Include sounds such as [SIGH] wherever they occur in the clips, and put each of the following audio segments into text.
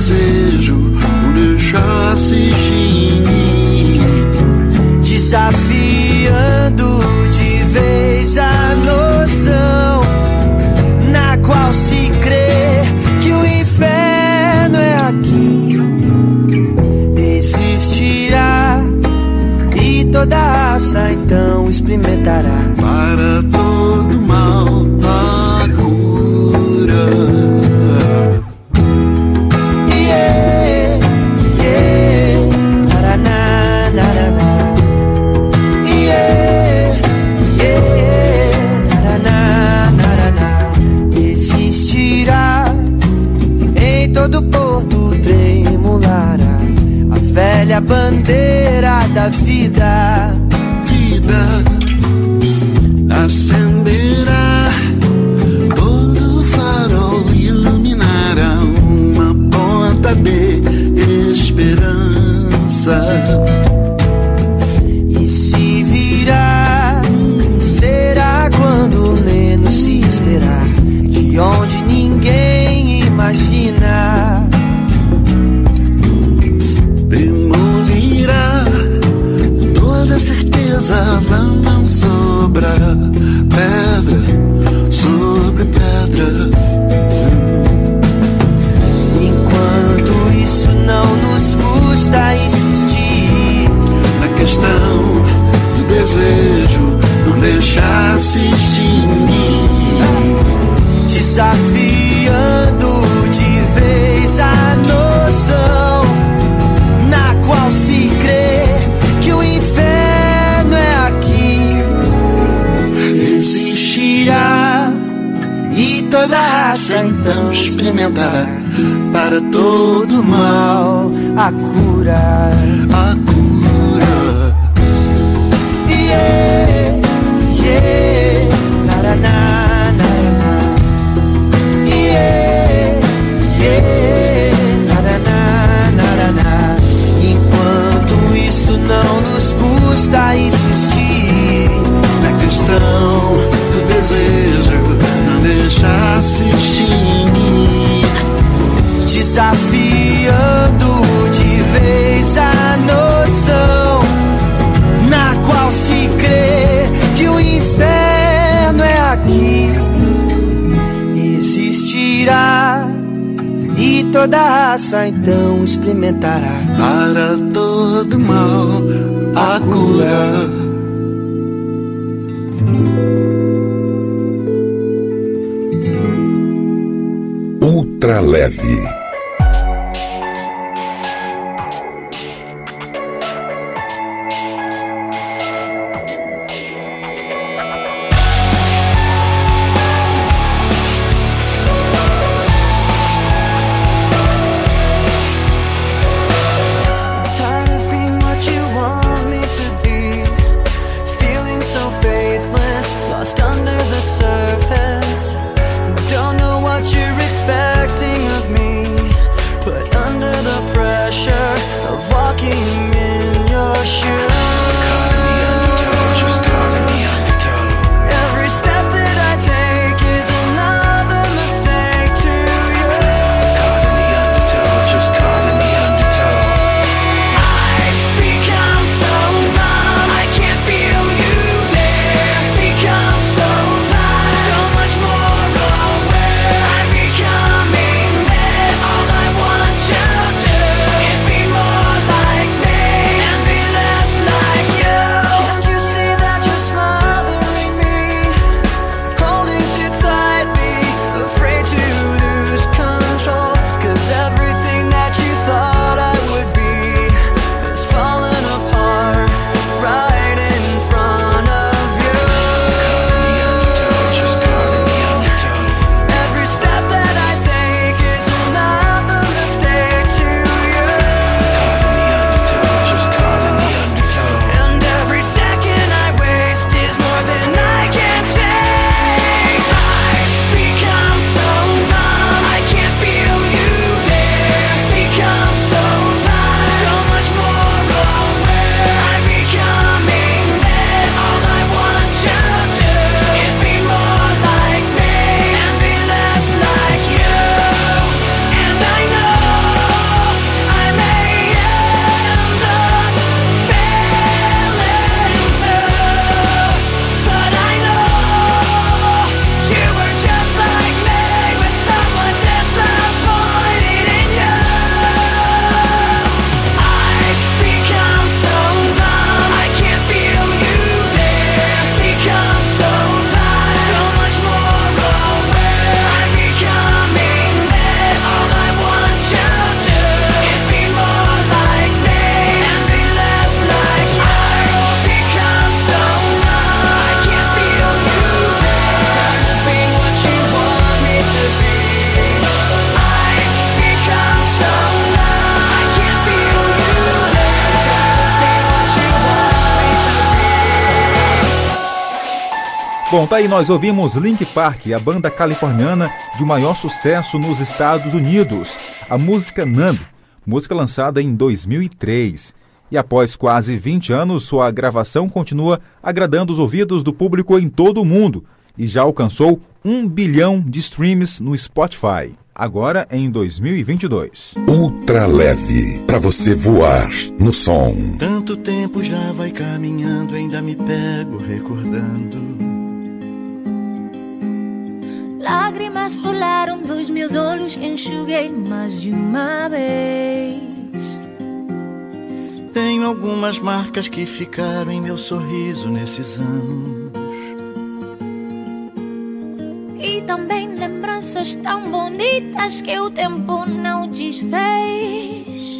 desejo deixasse de mim. Desafiando de vez a noção na qual se crê que o inferno é aqui. Existirá e toda raça então experimentará. Para desejo não deixasse extinguir desafiando de vez a noção na qual se crê que o inferno é aqui. Existirá e toda raça então experimentará para todo mal a cura. a cura custa insistir, na questão do desejo não deixasse extinguir desafiando de vez a noção na qual se crê que o inferno é aqui. Existirá e toda raça então experimentará. para todo mal a cura. Ultra leve. Bom, tá aí nós ouvimos Link Park, a banda californiana de maior sucesso nos Estados Unidos. A música Numb, música lançada em 2003. E após quase 20 anos, sua gravação continua agradando os ouvidos do público em todo o mundo e já alcançou um bilhão de streams no Spotify. Agora em 2022. Ultra leve para você voar no som. Tanto tempo já vai caminhando, ainda me pego recordando. Lágrimas rolaram dos meus olhos, enxuguei mais de uma vez. Tenho algumas marcas que ficaram em meu sorriso nesses anos. E também lembranças tão bonitas que o tempo não desfez.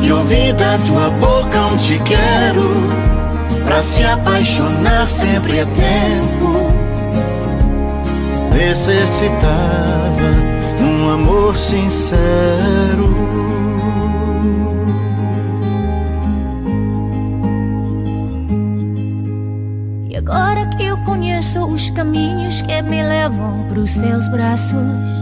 e ouvi da tua boca um te quero, pra se apaixonar sempre é tempo. Necessitava um amor sincero. E agora que eu conheço os caminhos que me levam pros seus braços.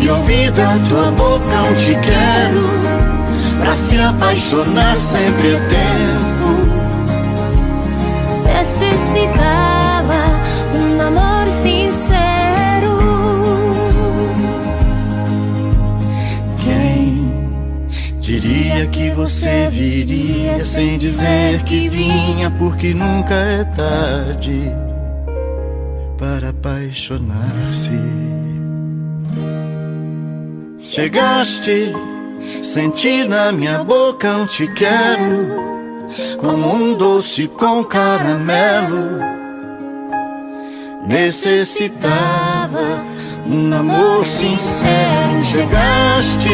e ouvi da tua boca um te quero. Pra se apaixonar sempre é tempo. Necessitava um amor sincero. Quem diria que você viria sem dizer que vinha, porque nunca é tarde para apaixonar-se. Chegaste, senti na minha boca um te quero, como um doce com caramelo. Necessitava um amor sincero. Chegaste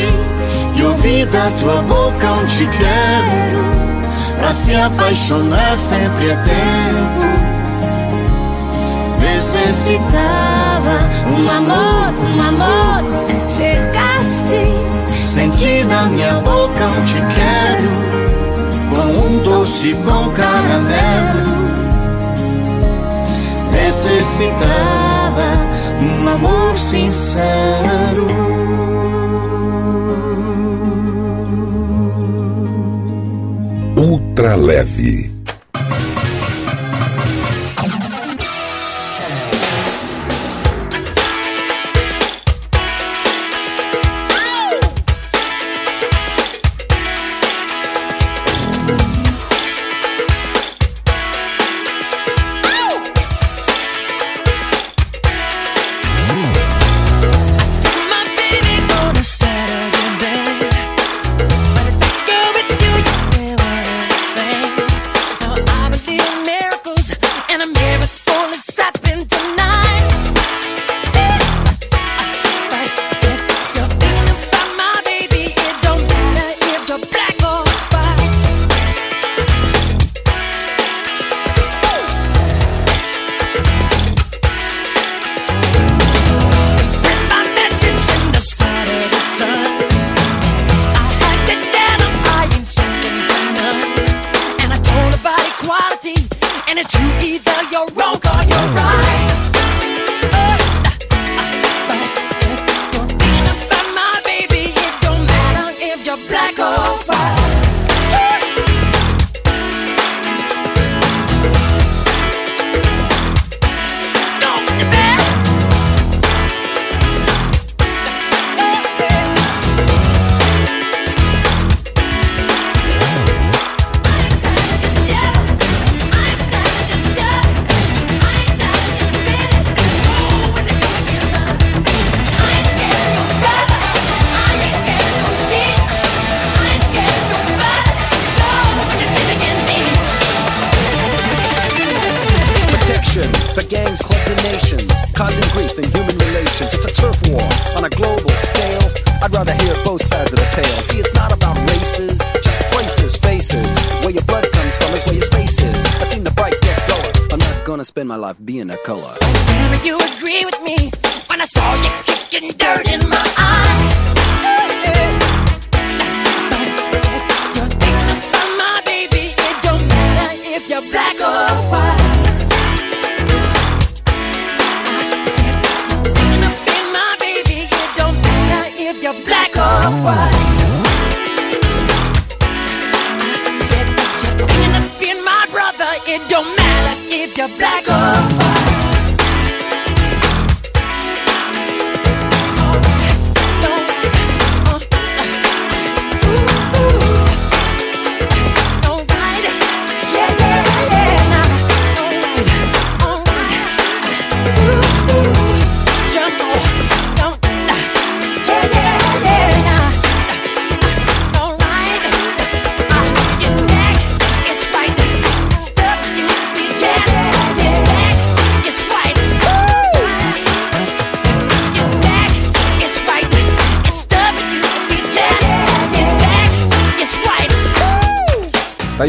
e ouvi da tua boca um te quero. Pra se apaixonar sempre é tempo. Necessitava Um amor, um amor, chegaste. Senti na minha boca um te quero, com um doce com caramelo. Necessitava um amor sincero. Ultra leve.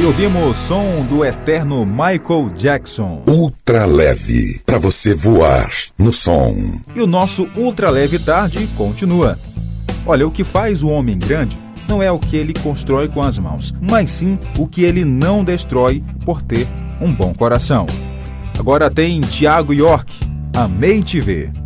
Daí ouvimos o som do eterno Michael Jackson. Ultra leve, para você voar no som. E o nosso Ultra Leve Tarde continua. Olha, o que faz o homem grande não é o que ele constrói com as mãos, mas sim o que ele não destrói por ter um bom coração. Agora tem Tiago York, Amei Te Ver.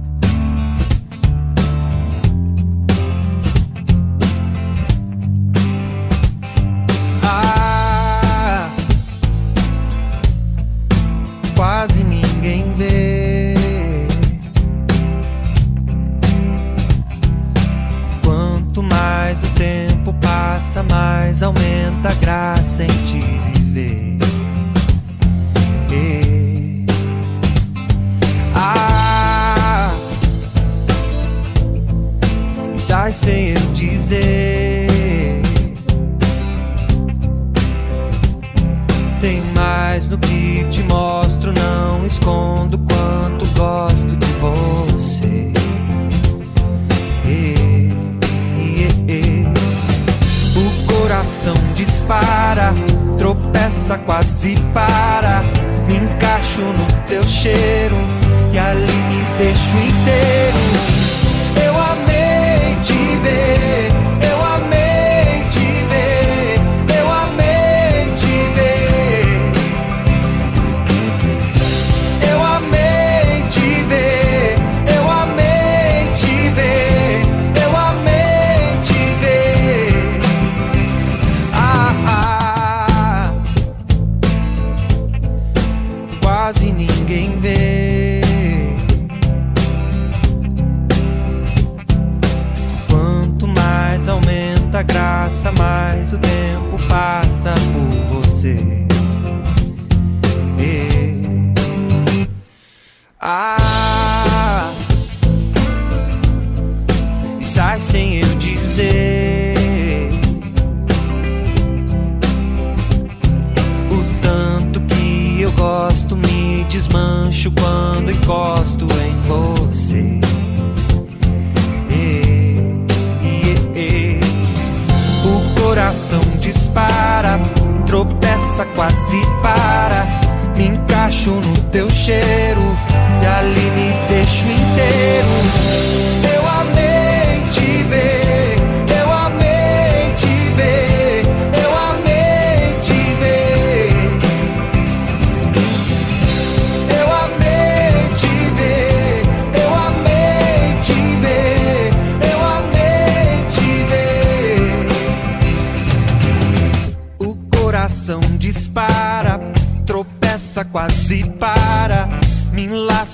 Aumenta a graça quase para. Me encaixo no teu cheiro e ali me deixo inteiro. Eu amei te ver,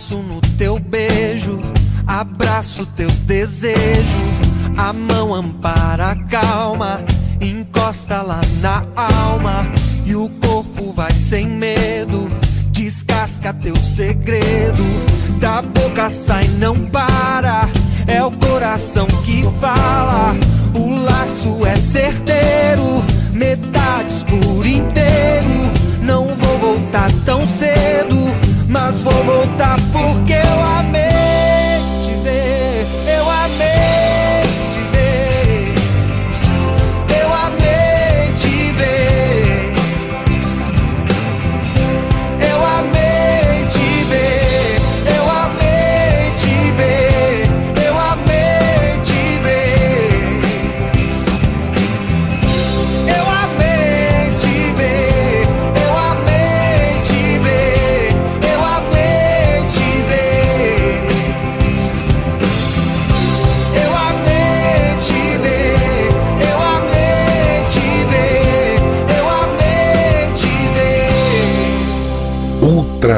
enlaço no teu beijo, abraço teu desejo. A mão ampara a calma, encosta lá na alma. E o corpo vai sem medo, descasca teu segredo. Da boca sai, não para. É o coração que fala. O laço é certeiro, metades por inteiro. Não vou voltar tão cedo, mas vou voltar porque eu amei.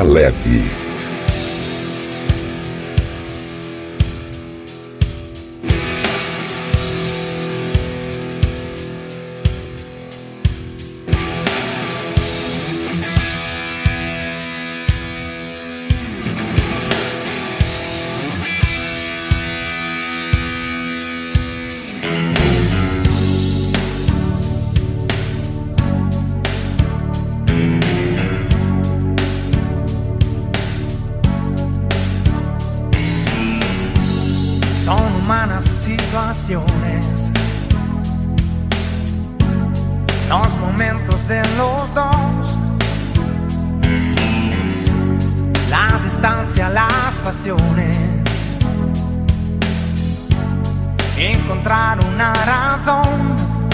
Leve. Situaciones, los momentos de los dos, la distancia, las pasiones, encontrar una razón.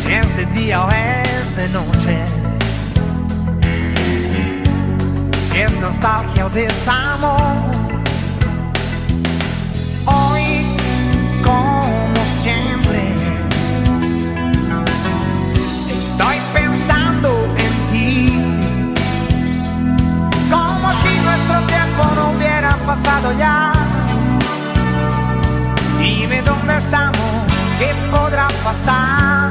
Si es de día o es de noche. Si es nostalgia o desamor. Hoy, como siempre, estoy pensando en ti. Como si nuestro tiempo no hubiera pasado ya. Dónde estamos, qué podrá pasar.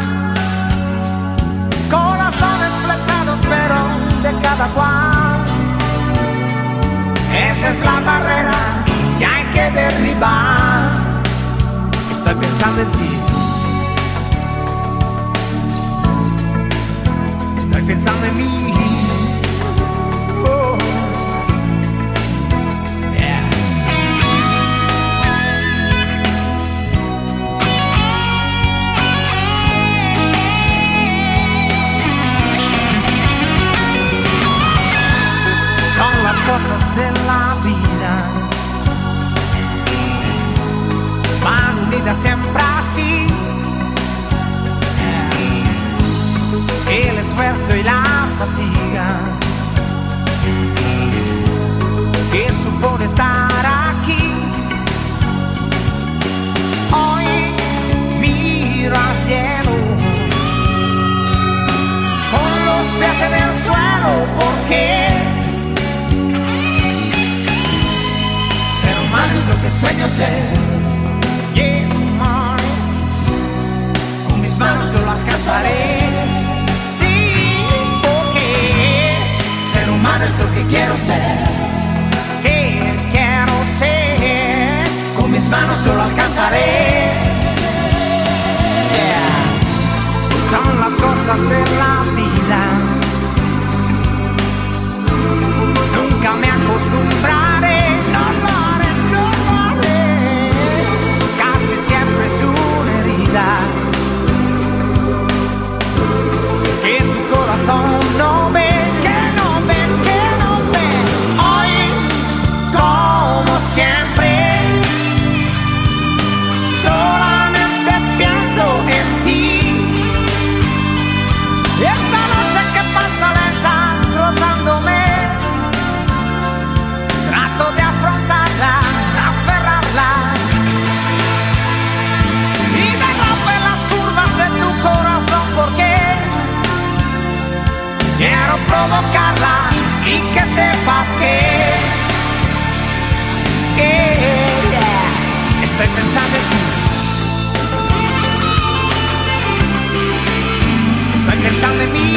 Corazones flechados, pero de cada cual. Esa es la barrera que hay que derribar. Estoy pensando en ti. Estoy pensando en mí. Provocarla y que sepas que Que estoy pensando en ti. Estoy pensando en mí.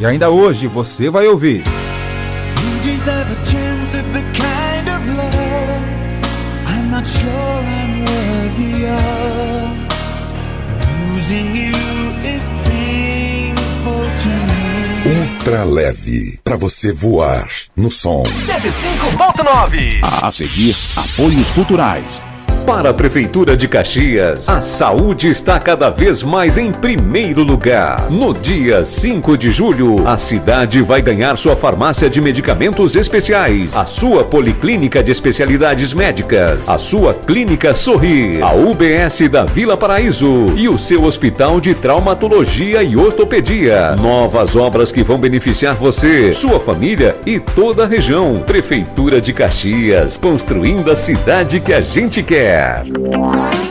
E ainda hoje você vai ouvir A chance at the kind of love I'm not sure I'm worthy of. Losing you is painful to me. Ultra leve. Pra você voar no som. 105.9. A seguir, apoios culturais. Para a Prefeitura de Caxias, a saúde está cada vez mais em primeiro lugar. No dia 5 de julho, a cidade vai ganhar sua farmácia de medicamentos especiais, a sua policlínica de especialidades médicas, a sua clínica Sorrir, a UBS da Vila Paraíso e o seu hospital de traumatologia e ortopedia. Novas obras que vão beneficiar você, sua família e toda a região. Prefeitura de Caxias, construindo a cidade que a gente quer.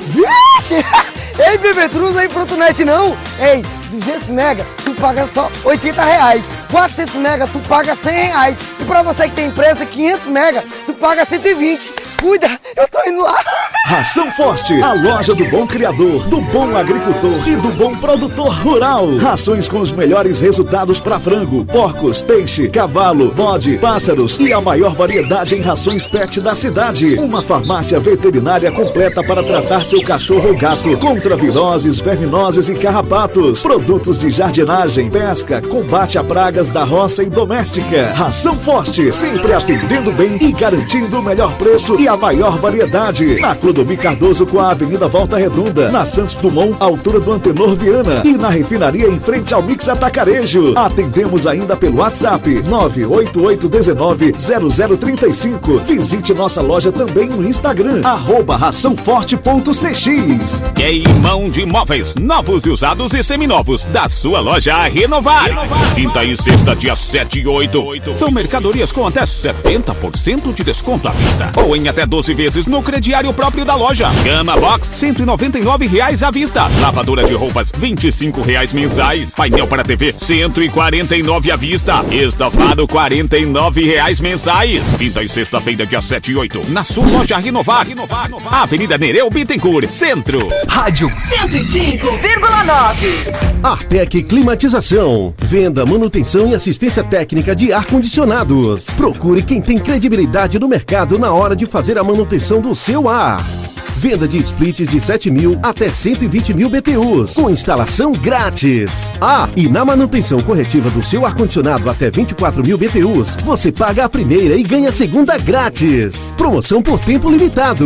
Vixe! [LAUGHS] Ei, Prefeitura, não usa aí Frontnet não. Ei, 200 mega, tu paga só 80 reais. 400 mega, tu paga 100 reais. Pra você que tem empresa, 500 mega, tu paga 120. Cuida, eu tô indo lá. [LAUGHS] Ração Forte, a loja do bom criador, do bom agricultor e do bom produtor rural. Rações com os melhores resultados para frango, porcos, peixe, cavalo, bode, pássaros e a maior variedade em rações pet da cidade. Uma farmácia veterinária completa para tratar seu cachorro ou gato contra viroses, verminoses e carrapatos. Produtos de jardinagem, pesca, combate a pragas da roça e doméstica. Ração Forte, sempre atendendo bem e garantindo o melhor preço e a maior variedade. Na Clodomir Cardoso com a Avenida Volta Redonda, na Santos Dumont, altura do Antenor Viana e na refinaria em frente ao Mix Atacarejo. Atendemos ainda pelo WhatsApp 988190035. Visite nossa loja também no Instagram, arroba raçãoforte.cx. Queimão de móveis, novos e usados e seminovos, da sua loja a renovar. Quinta e sexta, dia 7 e 8. São mercadorias com até 70% de desconto à vista. Ou em até 12 vezes no crediário próprio da loja. Gama Box, 199 reais à vista. Lavadora de roupas, 25 reais mensais. Painel para TV, R$ 149 à vista. Estofado, 49 reais mensais. Quinta e sexta-feira, dia 7 e 8. Na sua loja Renovar. Renovar. Avenida Nereu Bittencourt, Centro. Rádio 105,9. Artec Climatização. Venda, manutenção e assistência técnica de Procure quem tem credibilidade no mercado na hora de fazer a manutenção do seu ar. Venda de splits de 7 mil até 120 mil BTUs, com instalação grátis. Ah, e na manutenção corretiva do seu ar-condicionado até 24 mil BTUs, você paga a primeira e ganha a segunda grátis. Promoção por tempo limitado.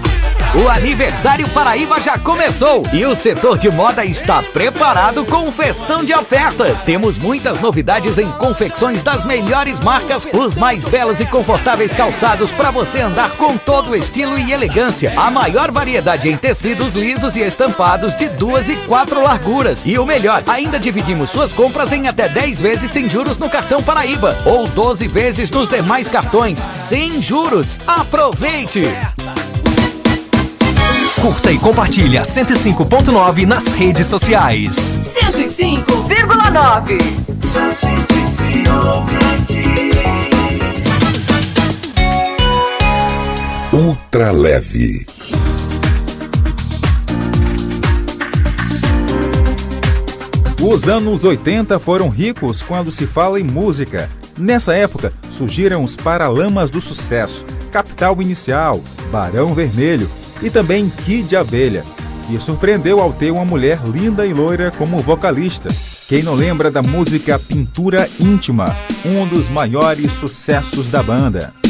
O aniversário Paraíba já começou e o setor de moda está preparado com um festão de ofertas. Temos muitas novidades em confecções das melhores marcas, os mais belos e confortáveis calçados para você andar com todo o estilo e elegância. A maior variedade em tecidos lisos e estampados de duas e quatro larguras. E o melhor, ainda dividimos suas compras em até 10 vezes sem juros no cartão Paraíba ou 12 vezes nos demais cartões sem juros. Aproveite! Curta e compartilha 105.9 nas redes sociais. 105,9. Ultra leve. Os anos 80 foram ricos quando se fala em música. Nessa época, surgiram os Paralamas do Sucesso, Capital Inicial, Barão Vermelho e também Kid Abelha, que surpreendeu ao ter uma mulher linda e loira como vocalista. Quem não lembra da música Pintura Íntima, um dos maiores sucessos da banda?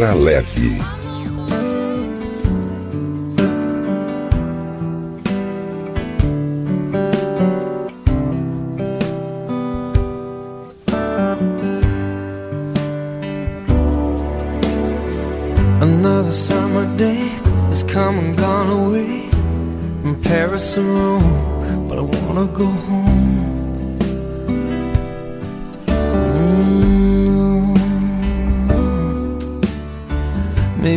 Ultra leve. Another summer day has come and gone away from Paris or Rome, but I wanna go home.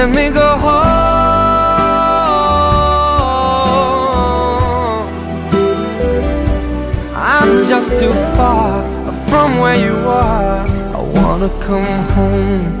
Let me go home. I'm just too far from where you are. I wanna come home.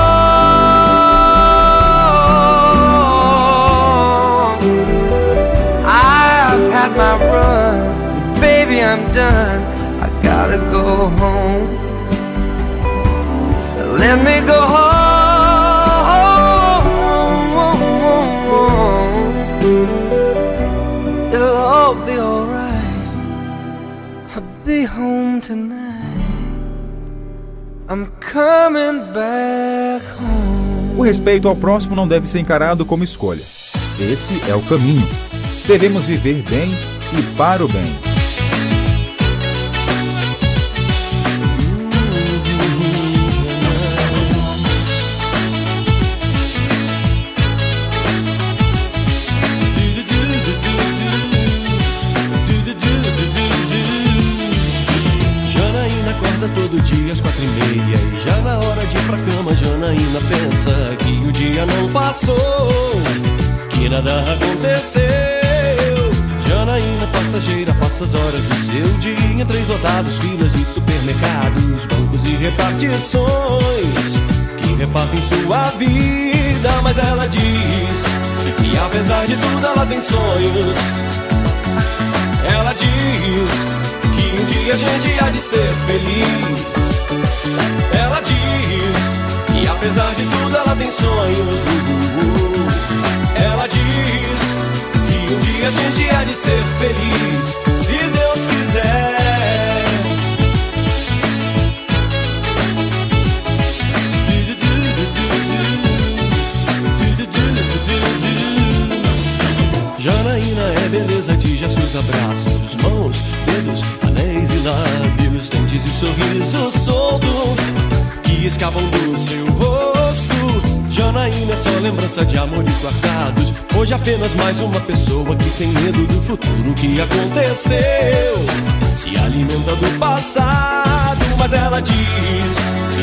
I'm done. I gotta go home. Let me go home. It'll all be alright. I'll be home tonight. I'm coming back home. O respeito ao próximo não deve ser encarado como escolha. Esse é o caminho. Devemos viver bem e para o bem. Passou Que nada aconteceu. Janaína passageira passa as horas do seu dia. Trens lotados, filas de supermercados Bancos e repartições Que repartem sua vida. Mas ela diz que apesar de tudo ela tem sonhos. Ela diz que um dia a gente há de ser feliz. Ela diz apesar de tudo ela tem sonhos. Ela diz que um dia a gente há de ser feliz, se Deus quiser. Janaína é beleza de gestos, abraços, mãos, dedos, anéis e lábios. Tem sorriso solto que escapam do seu rosto. Janaína é só lembrança de amores guardados. Hoje apenas mais uma pessoa que tem medo do futuro que aconteceu. Se alimenta do passado, mas ela diz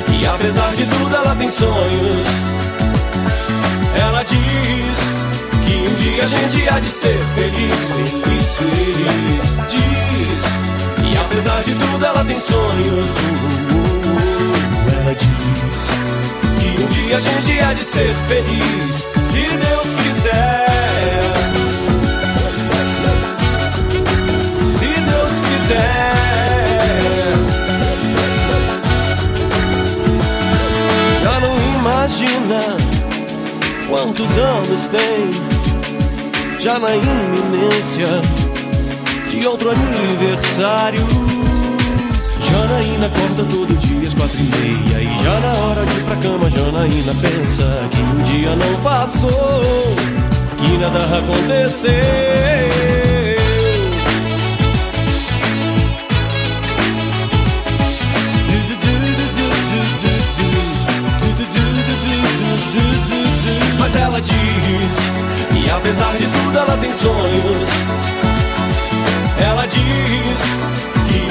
que apesar de tudo ela tem sonhos. Ela diz que um dia a gente há de ser feliz, feliz, feliz. Diz que apesar de tudo ela tem sonhos. A gente há de ser feliz, se Deus quiser. Se Deus quiser. Já não imagina quantos anos tem, já na iminência de outro aniversário. Janaína acorda todo dia às quatro e meia. E já na hora de ir pra cama Janaína pensa que o dia não passou Que nada aconteceu. Mas ela diz que apesar de tudo ela tem sonhos. Ela diz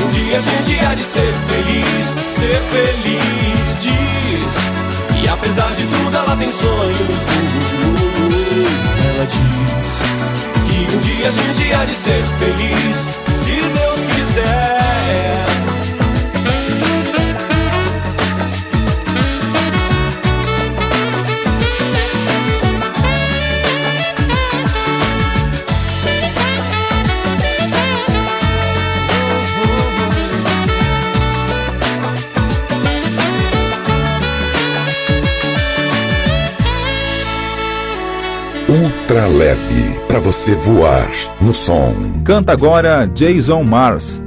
um dia a gente há de ser feliz, ser feliz. Diz que apesar de tudo ela tem sonhos. Ela diz que um dia a gente há de ser feliz, se Deus quiser. Ultra leve para você voar no som. Canta agora Jason Mars.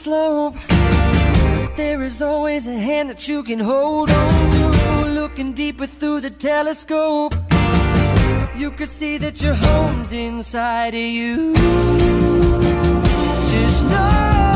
Slope. There is always a hand that you can hold on to. Looking deeper through the telescope, you could see that your home's inside of you. Just know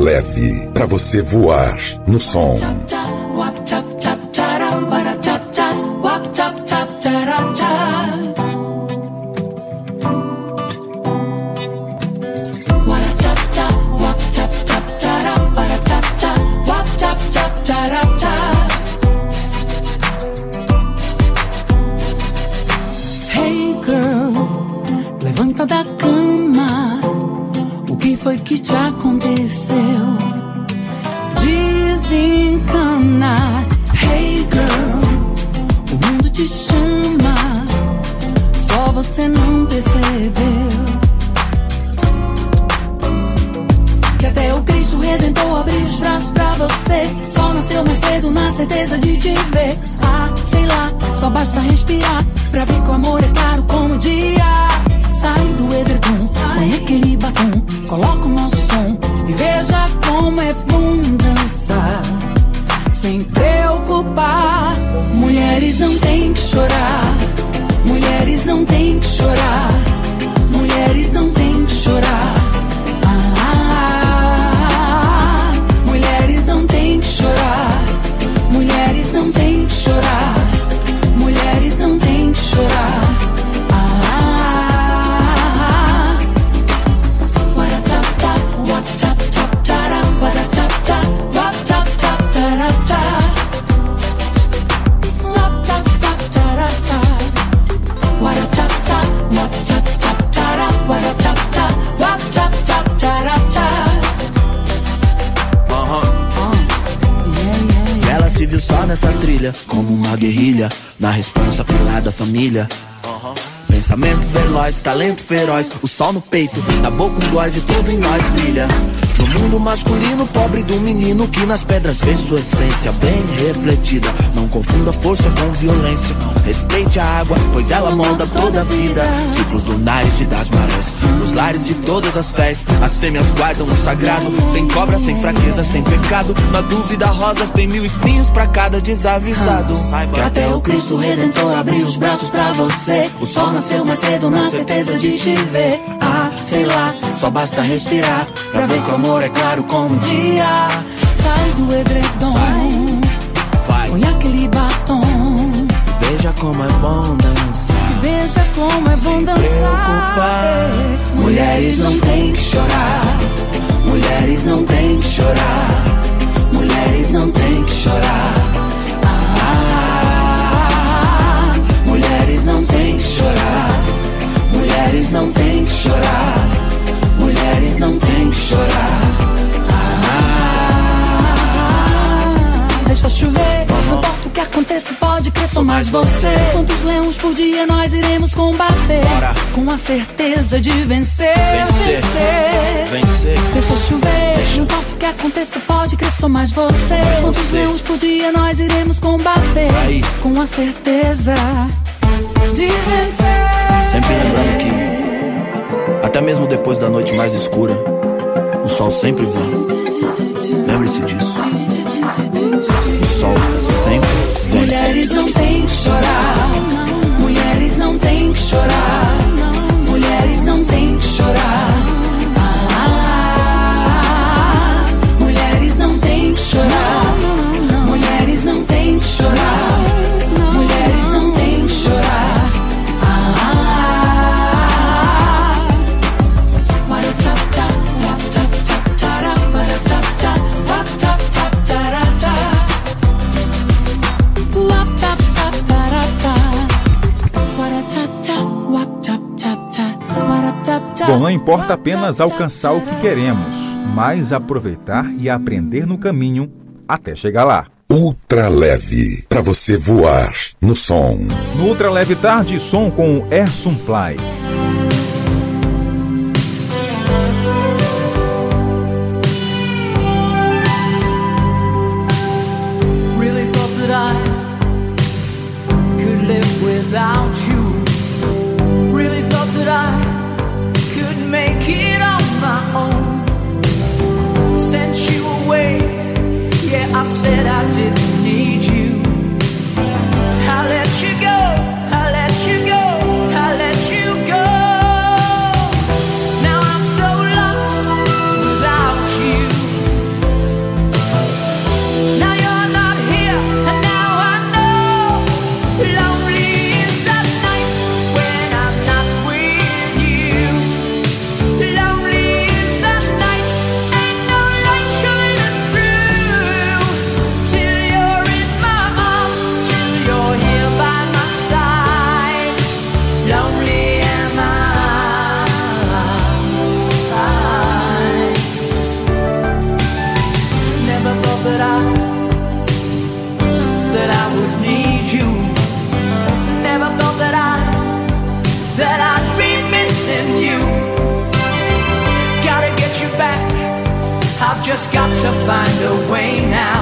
leve para você voar no som. Peito, boca um gloss e tudo em nós brilha. No mundo masculino, pobre do menino que nas pedras vê sua essência bem refletida. Não confunda força com violência. Respeite a água, pois ela molda toda a vida. Ciclos lunares e das marés, nos lares de todas as fés. As fêmeas guardam o sagrado, sem cobra, sem fraqueza, sem pecado. Na dúvida, rosas tem mil espinhos pra cada desavisado. Saiba Que até o Cristo Redentor abriu os braços pra você. O sol nasceu mais cedo na certeza de te ver. Ah, sei lá, só basta respirar pra ver que o amor é claro como o dia. Sai do edredom, vai, põe aquele batom. Veja como é bom dançar. Veja como é bom dançar. Mulheres não têm que chorar. Mulheres não têm que chorar. Mulheres não têm que chorar. Ah, mulheres não têm que chorar. Mulheres não têm que chorar. Mulheres não têm que chorar. Deixa chover, aconteça, pode crer, sou mais você. Quantos leões por dia nós iremos combater? Com a certeza de vencer, Vencer. Vencer. Deixa chover, não importa o que aconteça, pode crer, sou mais você. Quantos você. leões por dia nós iremos combater? Aí. Com a certeza de vencer. Sempre lembrando que, até mesmo depois da noite mais escura, o sol sempre vem. Lembre-se disso. Sol sempre vem. Mulheres não têm que chorar. Mulheres não têm que chorar. Mulheres não têm que não importa apenas alcançar o que queremos, mas aproveitar e aprender no caminho até chegar lá. Ultra leve para você voar no som. No Ultra Leve Tarde, som com Air Supply. Really thought that I could live without I just got to find a way now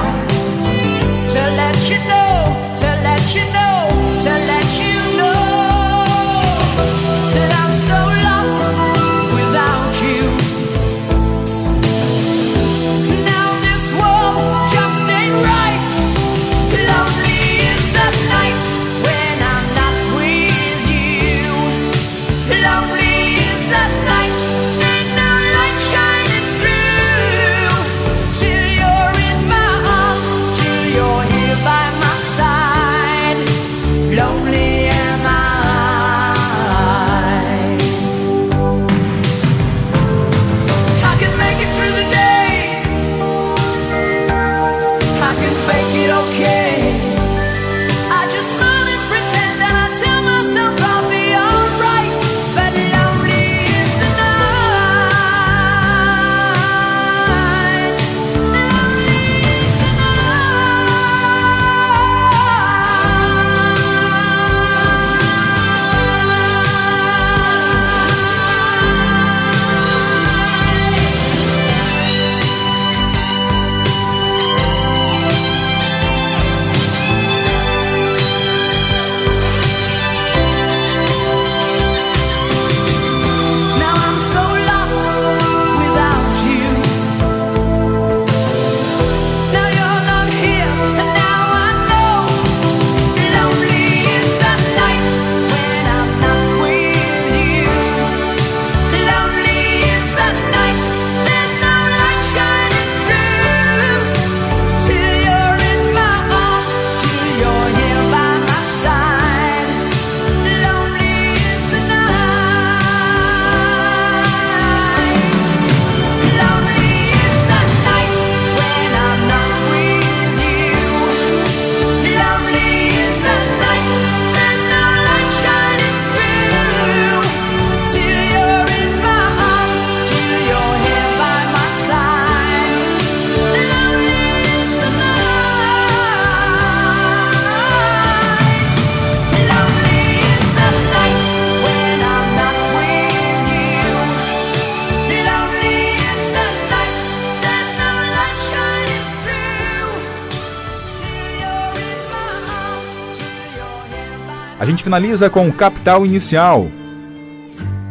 finaliza com Capital Inicial.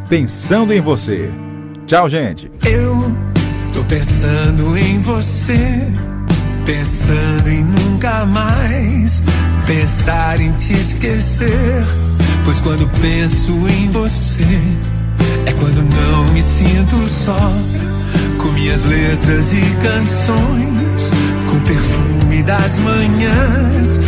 Pensando em você. Tchau, gente. Eu tô pensando em você, pensando em nunca mais pensar em te esquecer. Pois quando penso em você, é quando não me sinto só. Com minhas letras e canções, com perfume das manhãs,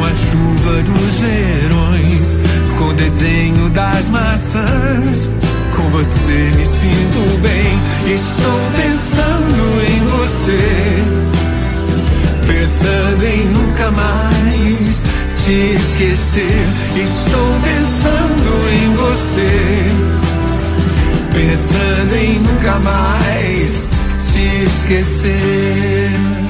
com a chuva dos verões, com o desenho das maçãs. Com você me sinto bem, estou pensando em você. Pensando em nunca mais te esquecer. Estou pensando em você. Pensando em nunca mais te esquecer.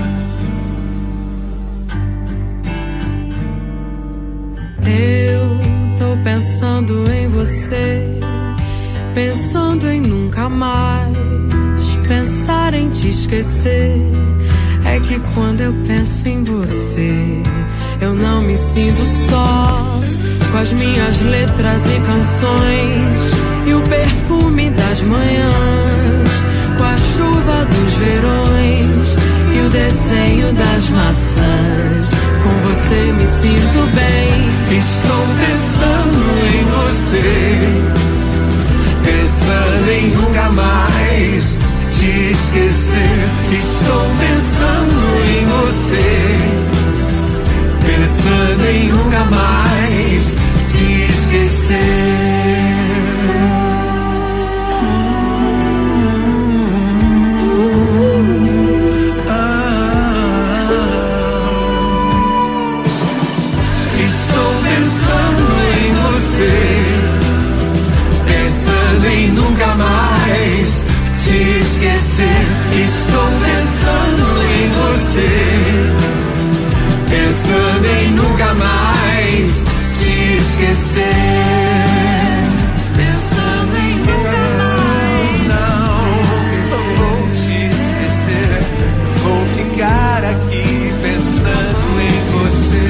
Pensando em nunca mais pensar em te esquecer. É que quando eu penso em você, eu não me sinto só. Com as minhas letras e canções, e o perfume das manhãs, com a chuva dos verões, e o desenho das maçãs. Com você me sinto bem. Estou pensando em você, pensando em nunca mais te esquecer. Estou pensando em você, pensando em nunca mais te esquecer. Estou pensando em você, estou pensando em você, pensando em nunca mais te esquecer, pensando em nunca mais. Não vou te esquecer, vou ficar aqui pensando em você.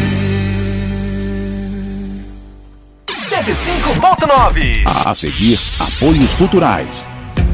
105.9 A seguir, apoios culturais.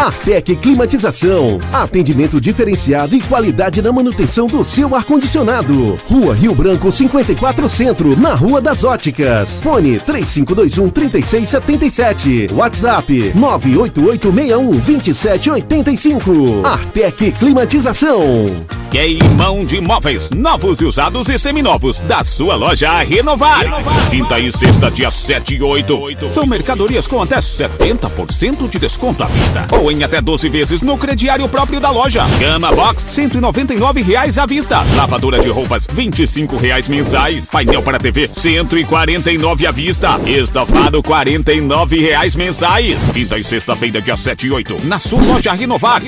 Artec Climatização. Atendimento diferenciado e qualidade na manutenção do seu ar-condicionado. Rua Rio Branco 54 Centro, na Rua das Óticas. Fone 3521 3677. WhatsApp 98861 2785. Artec Climatização. Queimão de móveis, novos e usados e seminovos, da sua loja a renovar. Quinta e sexta, dia 7 e 8. São mercadorias com até 70% de desconto à vista. Ou em até 12 vezes no crediário próprio da loja. Cama Box, 199 reais à vista. Lavadora de roupas, 25 reais mensais. Painel para TV, R$ 149 à vista. Estofado, 49 reais mensais. Quinta e sexta-feira, dia 7 e 8. Na sua loja a renovar.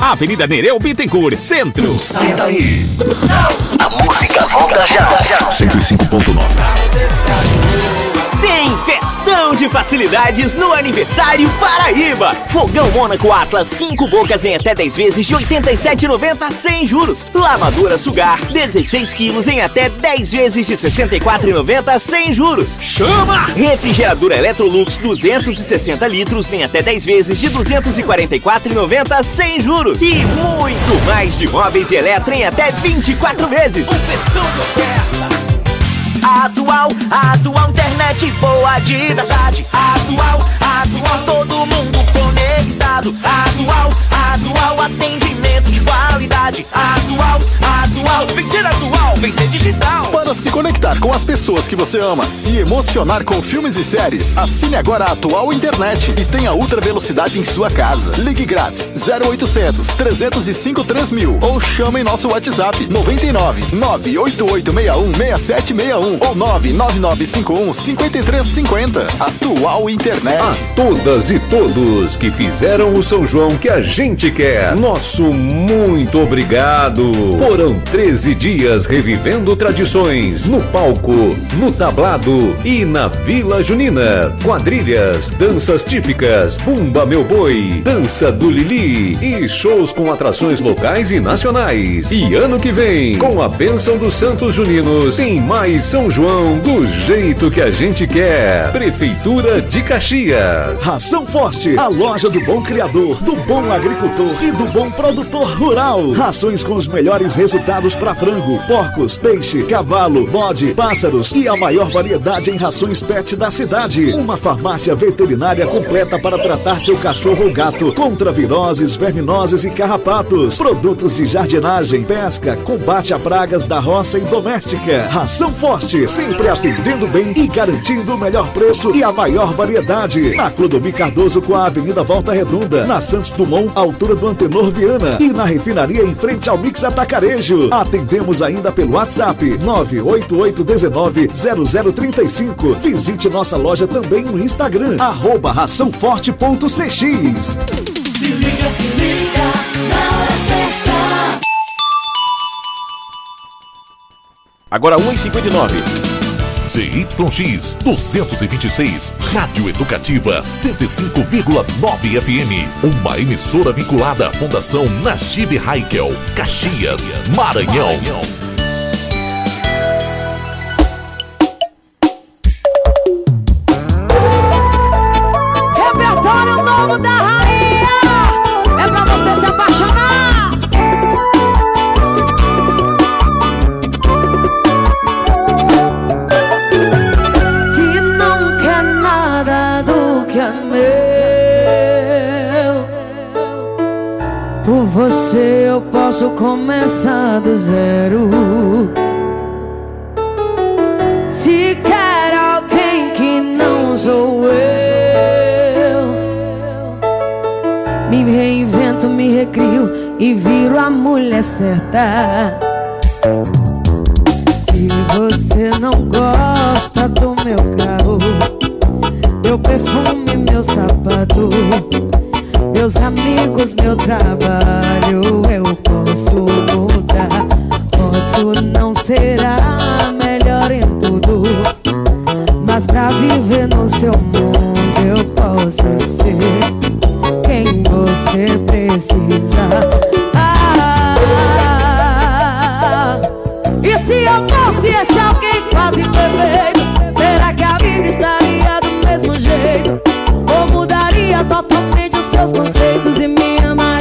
Avenida Nereu Bittencourt, Centro. Saia daí. A música volta já. já. 105.9. Tem festão de facilidades no aniversário Paraíba. Fogão Mônaco Atlas 5 bocas em até 10 vezes de 87,90 sem juros. Lavadora Sugar 16 quilos em até 10 vezes de 64,90 sem juros. Chama! Refrigeradora Electrolux 260 litros em até 10 vezes de 244,90 sem juros. E muito mais de móveis e eletro em até 24 vezes. Um festão de ofertas. Atual, atual internet boa de verdade. Atual, atual todo mundo conectado. Atual, atual atendimento de qualidade. Atual, atual, vem ser atual, vem ser digital. Se conectar com as pessoas que você ama, se emocionar com filmes e séries, assine agora a Atual Internet e tenha ultra velocidade em sua casa. Ligue grátis 0800 305 3000 ou chame em nosso WhatsApp 99 98861 6761 ou 99951 5350. Atual Internet. A todas e todos que fizeram o São João que a gente quer, nosso muito obrigado. Foram 13 dias revivendo tradições no palco, no tablado e na Vila Junina. Quadrilhas, danças típicas, Bumba Meu Boi, Dança do Lili e shows com atrações locais e nacionais. E ano que vem, com a bênção dos Santos Juninos, tem mais São João do jeito que a gente quer. Prefeitura de Caxias. Ração Forte, a loja do bom criador, do bom agricultor e do bom produtor rural. Rações com os melhores resultados para frango, porcos, peixe, cavalo, bode, pássaros e a maior variedade em rações pet da cidade. Uma farmácia veterinária completa para tratar seu cachorro ou gato contra viroses, verminoses e carrapatos. Produtos de jardinagem, pesca, combate a pragas da roça e doméstica. Ração Forte, sempre atendendo bem e garantindo o melhor preço e a maior variedade. Na Clodomir Cardoso com a Avenida Volta Redonda, na Santos Dumont, altura do Antenor Viana e na refinaria em frente ao Mix Atacarejo. Atendemos ainda pelo WhatsApp 988190035. Visite nossa loja também no Instagram, arroba raçãoforte.cx. Se liga, se liga, na hora certa. Agora 1h59. ZYX 226, Rádio Educativa 105,9 FM. Uma emissora vinculada à Fundação Najib Haikel, Caxias, Maranhão. Repertório posso começar do zero. Se quer alguém que não sou eu Me reinvento, me recrio e viro a mulher certa. Se você não gosta do meu carro Meu perfume, meu sapato Meus amigos, meu trabalho posso mudar. Posso não ser a melhor em tudo, mas pra viver no seu mundo eu posso ser quem você precisa. Ah, e se eu fosse esse alguém quase perfeito, será que a vida estaria do mesmo jeito? Ou mudaria totalmente os seus conceitos e me amaria?